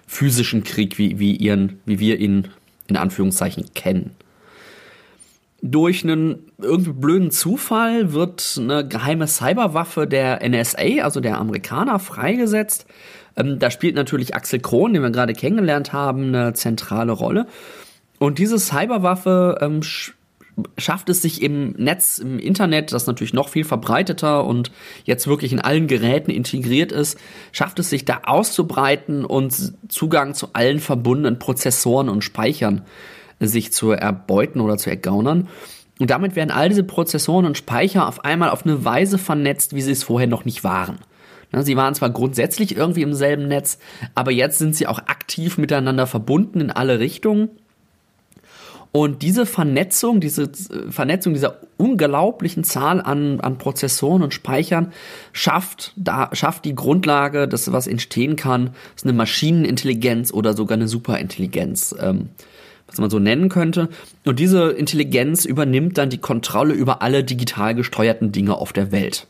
Speaker 1: physischen Krieg, wie, wie, ihren, wie wir ihn in Anführungszeichen kennen durch einen irgendwie blöden Zufall wird eine geheime Cyberwaffe der NSA, also der Amerikaner, freigesetzt. Ähm, da spielt natürlich Axel Krohn, den wir gerade kennengelernt haben, eine zentrale Rolle. Und diese Cyberwaffe ähm, sch schafft es sich im Netz, im Internet, das natürlich noch viel verbreiteter und jetzt wirklich in allen Geräten integriert ist, schafft es sich da auszubreiten und Zugang zu allen verbundenen Prozessoren und Speichern sich zu erbeuten oder zu ergaunern. Und damit werden all diese Prozessoren und Speicher auf einmal auf eine Weise vernetzt, wie sie es vorher noch nicht waren. Sie waren zwar grundsätzlich irgendwie im selben Netz, aber jetzt sind sie auch aktiv miteinander verbunden in alle Richtungen. Und diese Vernetzung, diese äh, Vernetzung dieser unglaublichen Zahl an, an Prozessoren und Speichern schafft, da, schafft die Grundlage, dass was entstehen kann, ist eine Maschinenintelligenz oder sogar eine Superintelligenz. Ähm, was man so nennen könnte. Und diese Intelligenz übernimmt dann die Kontrolle über alle digital gesteuerten Dinge auf der Welt.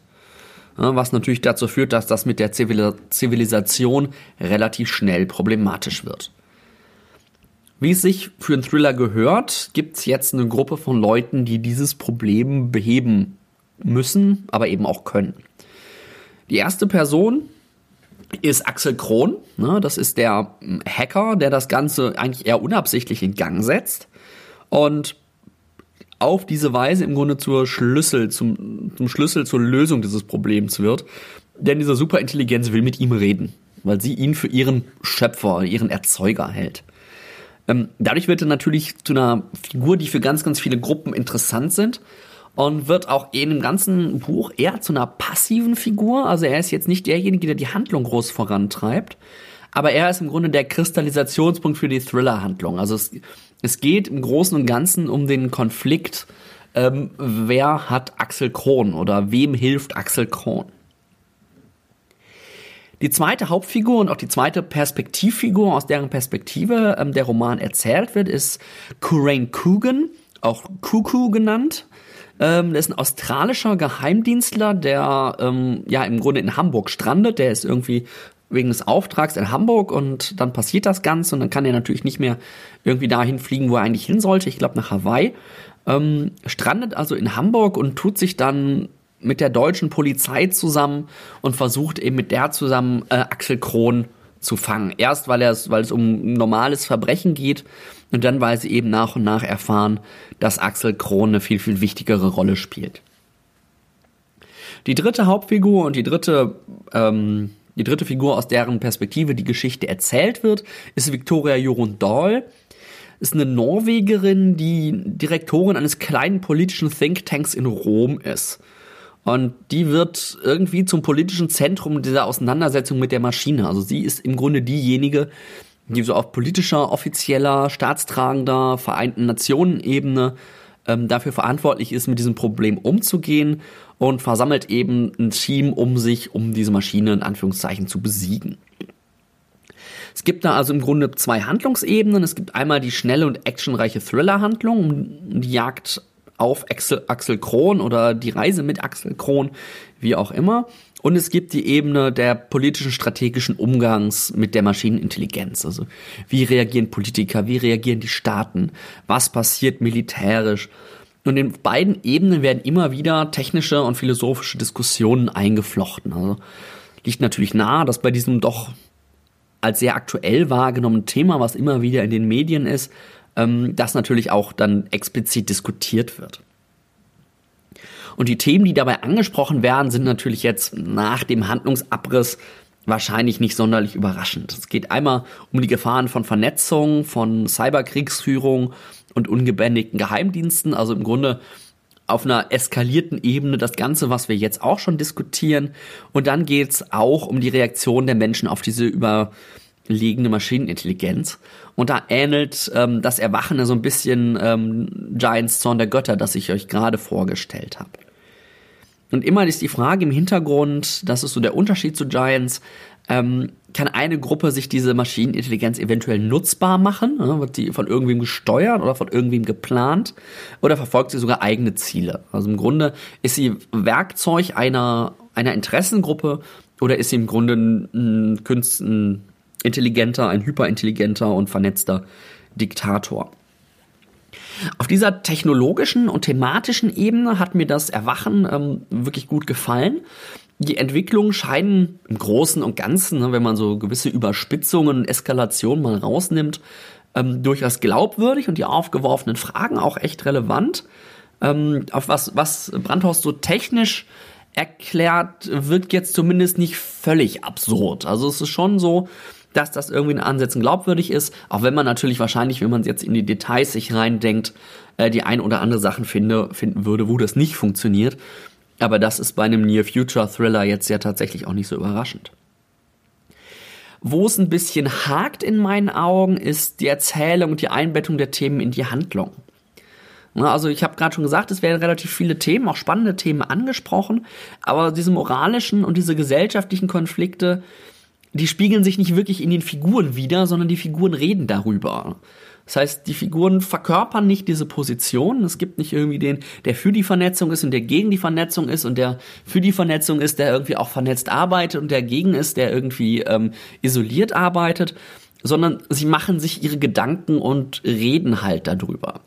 Speaker 1: was natürlich dazu führt, dass das mit der Zivilisation relativ schnell problematisch wird. Wie es sich für einen Thriller gehört, gibt es jetzt eine Gruppe von Leuten, die dieses Problem beheben müssen, aber eben auch können. Die erste Person ist Axel Krohn. Ne? Das ist der hm, Hacker, der das Ganze eigentlich eher unabsichtlich in Gang setzt und auf diese Weise im Grunde zur Schlüssel, zum, zum Schlüssel zur Lösung dieses Problems wird. Denn diese Superintelligenz will mit ihm reden, weil sie ihn für ihren Schöpfer, ihren Erzeuger hält. Ähm, dadurch wird er natürlich zu einer Figur, die für ganz, ganz viele Gruppen interessant sind und wird auch in dem ganzen Buch eher zu einer passiven Figur. Also er ist jetzt nicht derjenige, der die Handlung groß vorantreibt, aber er ist im Grunde der Kristallisationspunkt für die Thriller-Handlung. Also es, es geht im Großen und Ganzen um den Konflikt, ähm, wer hat Axel Kron oder wem hilft Axel Kron. Die zweite Hauptfigur und auch die zweite Perspektivfigur, aus deren Perspektive ähm, der Roman erzählt wird, ist Kurain Coogan, auch Kuku genannt. Ähm, der ist ein australischer Geheimdienstler, der ähm, ja im Grunde in Hamburg strandet. Der ist irgendwie wegen des Auftrags in Hamburg und dann passiert das Ganze und dann kann er natürlich nicht mehr irgendwie dahin fliegen, wo er eigentlich hin sollte. Ich glaube nach Hawaii. Ähm, strandet also in Hamburg und tut sich dann mit der deutschen Polizei zusammen und versucht eben mit der zusammen äh, Axel Kron zu fangen. Erst weil, weil es um normales Verbrechen geht und dann weil sie eben nach und nach erfahren, dass Axel Kron eine viel, viel wichtigere Rolle spielt. Die dritte Hauptfigur und die dritte, ähm, die dritte Figur, aus deren Perspektive die Geschichte erzählt wird, ist Victoria Jorun Dahl. Ist eine Norwegerin, die Direktorin eines kleinen politischen Thinktanks in Rom ist. Und die wird irgendwie zum politischen Zentrum dieser Auseinandersetzung mit der Maschine. Also sie ist im Grunde diejenige, die so auf politischer, offizieller, staatstragender, Vereinten Nationen-Ebene ähm, dafür verantwortlich ist, mit diesem Problem umzugehen und versammelt eben ein Team um sich, um diese Maschine in Anführungszeichen zu besiegen. Es gibt da also im Grunde zwei Handlungsebenen. Es gibt einmal die schnelle und actionreiche Thriller-Handlung die Jagd auf Axel, Axel Kron oder die Reise mit Axel Kron, wie auch immer. Und es gibt die Ebene der politischen strategischen Umgangs mit der Maschinenintelligenz. Also wie reagieren Politiker, wie reagieren die Staaten, was passiert militärisch. Und in beiden Ebenen werden immer wieder technische und philosophische Diskussionen eingeflochten. Also liegt natürlich nahe, dass bei diesem doch als sehr aktuell wahrgenommenen Thema, was immer wieder in den Medien ist, ähm, das natürlich auch dann explizit diskutiert wird. Und die Themen, die dabei angesprochen werden, sind natürlich jetzt nach dem Handlungsabriss wahrscheinlich nicht sonderlich überraschend. Es geht einmal um die Gefahren von Vernetzung, von Cyberkriegsführung und ungebändigten Geheimdiensten, also im Grunde auf einer eskalierten Ebene das Ganze, was wir jetzt auch schon diskutieren. Und dann geht es auch um die Reaktion der Menschen auf diese überlegene Maschinenintelligenz. Und da ähnelt ähm, das Erwachen so ein bisschen ähm, Giants Zorn der Götter, das ich euch gerade vorgestellt habe. Und immer ist die Frage im Hintergrund, das ist so der Unterschied zu Giants, ähm, kann eine Gruppe sich diese Maschinenintelligenz eventuell nutzbar machen? Ne? Wird die von irgendwem gesteuert oder von irgendwem geplant? Oder verfolgt sie sogar eigene Ziele? Also im Grunde ist sie Werkzeug einer, einer Interessengruppe oder ist sie im Grunde ein, ein, ein intelligenter, ein hyperintelligenter und vernetzter Diktator? Auf dieser technologischen und thematischen Ebene hat mir das Erwachen ähm, wirklich gut gefallen. Die Entwicklungen scheinen im Großen und Ganzen, ne, wenn man so gewisse Überspitzungen und Eskalationen mal rausnimmt, ähm, durchaus glaubwürdig und die aufgeworfenen Fragen auch echt relevant. Ähm, auf was, was Brandhorst so technisch erklärt, wirkt jetzt zumindest nicht völlig absurd. Also es ist schon so, dass das irgendwie in Ansätzen glaubwürdig ist, auch wenn man natürlich wahrscheinlich, wenn man jetzt in die Details sich reindenkt, äh, die ein oder andere Sachen finde, finden würde, wo das nicht funktioniert. Aber das ist bei einem Near Future Thriller jetzt ja tatsächlich auch nicht so überraschend. Wo es ein bisschen hakt in meinen Augen, ist die Erzählung und die Einbettung der Themen in die Handlung. Also ich habe gerade schon gesagt, es werden relativ viele Themen, auch spannende Themen angesprochen, aber diese moralischen und diese gesellschaftlichen Konflikte, die spiegeln sich nicht wirklich in den Figuren wieder, sondern die Figuren reden darüber. Das heißt, die Figuren verkörpern nicht diese Position. Es gibt nicht irgendwie den, der für die Vernetzung ist und der gegen die Vernetzung ist und der für die Vernetzung ist, der irgendwie auch vernetzt arbeitet und der gegen ist, der irgendwie ähm, isoliert arbeitet, sondern sie machen sich ihre Gedanken und reden halt darüber.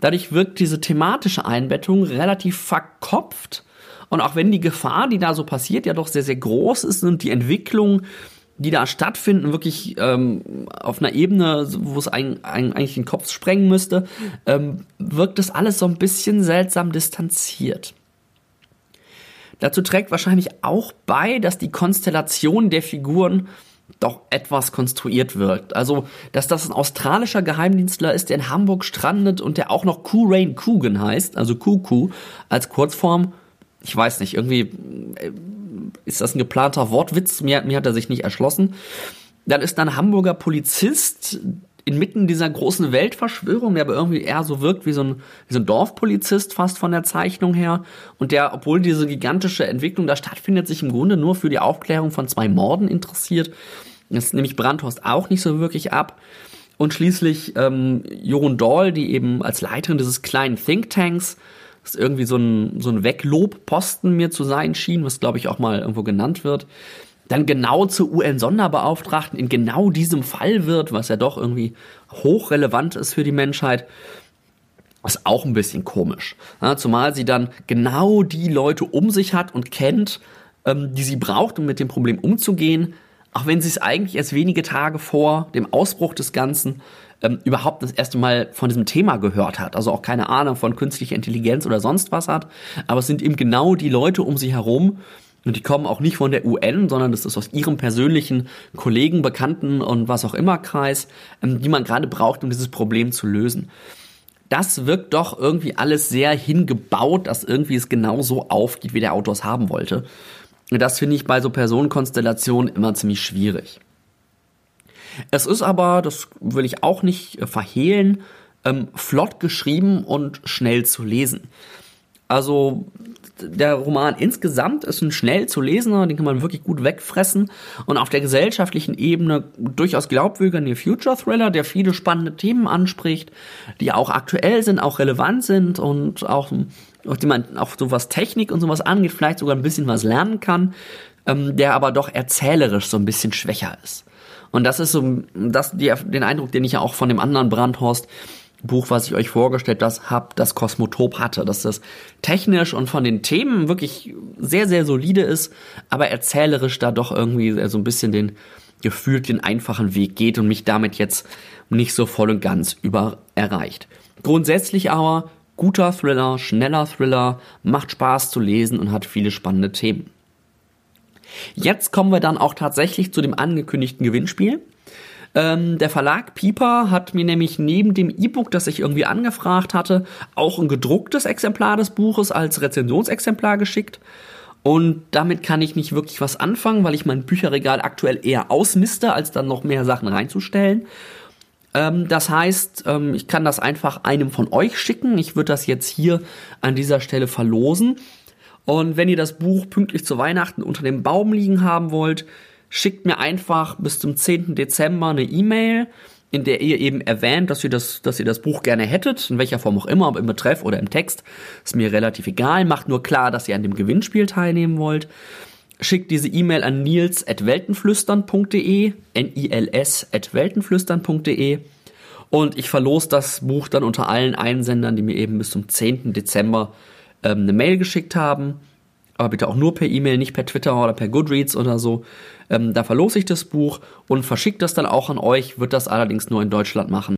Speaker 1: Dadurch wirkt diese thematische Einbettung relativ verkopft. Und auch wenn die Gefahr, die da so passiert, ja doch sehr, sehr groß ist und die Entwicklung die da stattfinden, wirklich ähm, auf einer Ebene, wo es ein, ein, eigentlich den Kopf sprengen müsste, ähm, wirkt das alles so ein bisschen seltsam distanziert. Dazu trägt wahrscheinlich auch bei, dass die Konstellation der Figuren doch etwas konstruiert wirkt. Also, dass das ein australischer Geheimdienstler ist, der in Hamburg strandet und der auch noch Q-Rain Coogan heißt, also QQ als Kurzform. Ich weiß nicht, irgendwie äh, ist das ein geplanter Wortwitz? Mir, mir hat er sich nicht erschlossen. Dann ist da ein Hamburger Polizist inmitten dieser großen Weltverschwörung, der aber irgendwie eher so wirkt wie so ein, wie so ein Dorfpolizist fast von der Zeichnung her und der, obwohl diese gigantische Entwicklung da stattfindet, sich im Grunde nur für die Aufklärung von zwei Morden interessiert. Das nämlich Brandhorst auch nicht so wirklich ab. Und schließlich ähm, Jorun Dahl, die eben als Leiterin dieses kleinen Thinktanks, das irgendwie so ein, so ein Weglobposten mir zu sein schien, was glaube ich auch mal irgendwo genannt wird, dann genau zur UN-Sonderbeauftragten in genau diesem Fall wird, was ja doch irgendwie hochrelevant ist für die Menschheit, ist auch ein bisschen komisch. Ja, zumal sie dann genau die Leute um sich hat und kennt, ähm, die sie braucht, um mit dem Problem umzugehen, auch wenn sie es eigentlich erst wenige Tage vor dem Ausbruch des Ganzen ähm, überhaupt das erste Mal von diesem Thema gehört hat, also auch keine Ahnung von künstlicher Intelligenz oder sonst was hat, aber es sind eben genau die Leute um sie herum, und die kommen auch nicht von der UN, sondern das ist aus ihrem persönlichen Kollegen, Bekannten und was auch immer Kreis, ähm, die man gerade braucht, um dieses Problem zu lösen. Das wirkt doch irgendwie alles sehr hingebaut, dass irgendwie es genau so aufgeht, wie der Autor es haben wollte. Das finde ich bei so Personenkonstellationen immer ziemlich schwierig. Es ist aber, das will ich auch nicht äh, verhehlen, ähm, flott geschrieben und schnell zu lesen. Also der Roman insgesamt ist ein schnell zu lesender, den kann man wirklich gut wegfressen und auf der gesellschaftlichen Ebene durchaus glaubwürdiger Future Thriller, der viele spannende Themen anspricht, die auch aktuell sind, auch relevant sind und auch, die man auch so was Technik und sowas angeht, vielleicht sogar ein bisschen was lernen kann, ähm, der aber doch erzählerisch so ein bisschen schwächer ist. Und das ist so, das, die, den Eindruck, den ich ja auch von dem anderen Brandhorst Buch, was ich euch vorgestellt habe, das Kosmotop hatte, dass das technisch und von den Themen wirklich sehr, sehr solide ist, aber erzählerisch da doch irgendwie so ein bisschen den gefühlt den einfachen Weg geht und mich damit jetzt nicht so voll und ganz über erreicht. Grundsätzlich aber guter Thriller, schneller Thriller, macht Spaß zu lesen und hat viele spannende Themen. Jetzt kommen wir dann auch tatsächlich zu dem angekündigten Gewinnspiel. Ähm, der Verlag Piper hat mir nämlich neben dem E-Book, das ich irgendwie angefragt hatte, auch ein gedrucktes Exemplar des Buches als Rezensionsexemplar geschickt. Und damit kann ich nicht wirklich was anfangen, weil ich mein Bücherregal aktuell eher ausmiste, als dann noch mehr Sachen reinzustellen. Ähm, das heißt, ähm, ich kann das einfach einem von euch schicken. Ich würde das jetzt hier an dieser Stelle verlosen. Und wenn ihr das Buch pünktlich zu Weihnachten unter dem Baum liegen haben wollt, schickt mir einfach bis zum 10. Dezember eine E-Mail, in der ihr eben erwähnt, dass ihr das, dass ihr das Buch gerne hättet, in welcher Form auch immer, ob im Betreff oder im Text, ist mir relativ egal. Macht nur klar, dass ihr an dem Gewinnspiel teilnehmen wollt. Schickt diese E-Mail an nils.weltenflüstern.de, N-I-L-S weltenflüstern.de und ich verlose das Buch dann unter allen Einsendern, die mir eben bis zum 10. Dezember ähm, eine Mail geschickt haben aber bitte auch nur per E-Mail, nicht per Twitter oder per Goodreads oder so. Ähm, da verlose ich das Buch und verschicke das dann auch an euch, wird das allerdings nur in Deutschland machen.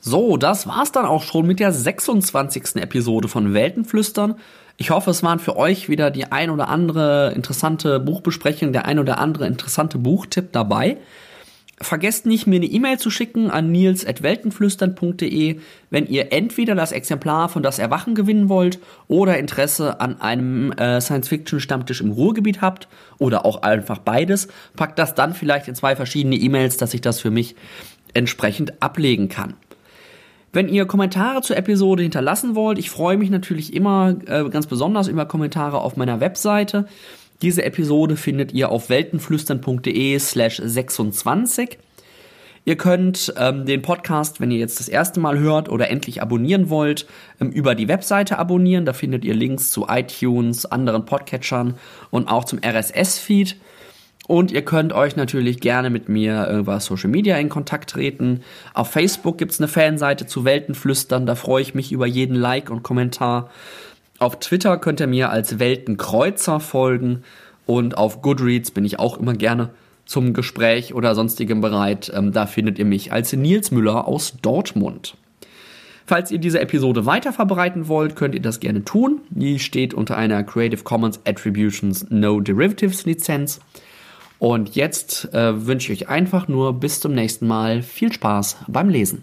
Speaker 1: So, das war's dann auch schon mit der 26. Episode von Weltenflüstern. Ich hoffe, es waren für euch wieder die ein oder andere interessante Buchbesprechung, der ein oder andere interessante Buchtipp dabei. Vergesst nicht, mir eine E-Mail zu schicken an nils.weltenflüstern.de, wenn ihr entweder das Exemplar von Das Erwachen gewinnen wollt oder Interesse an einem äh, Science-Fiction-Stammtisch im Ruhrgebiet habt oder auch einfach beides. Packt das dann vielleicht in zwei verschiedene E-Mails, dass ich das für mich entsprechend ablegen kann. Wenn ihr Kommentare zur Episode hinterlassen wollt, ich freue mich natürlich immer äh, ganz besonders über Kommentare auf meiner Webseite. Diese Episode findet ihr auf weltenflüstern.de slash 26. Ihr könnt ähm, den Podcast, wenn ihr jetzt das erste Mal hört oder endlich abonnieren wollt, ähm, über die Webseite abonnieren. Da findet ihr Links zu iTunes, anderen Podcatchern und auch zum RSS-Feed. Und ihr könnt euch natürlich gerne mit mir über Social Media in Kontakt treten. Auf Facebook gibt's eine Fanseite zu Weltenflüstern, da freue ich mich über jeden Like und Kommentar. Auf Twitter könnt ihr mir als Weltenkreuzer folgen und auf Goodreads bin ich auch immer gerne zum Gespräch oder sonstigem bereit. Ähm, da findet ihr mich als Nils Müller aus Dortmund. Falls ihr diese Episode weiter verbreiten wollt, könnt ihr das gerne tun. Die steht unter einer Creative Commons Attributions No Derivatives Lizenz. Und jetzt äh, wünsche ich euch einfach nur bis zum nächsten Mal viel Spaß beim Lesen.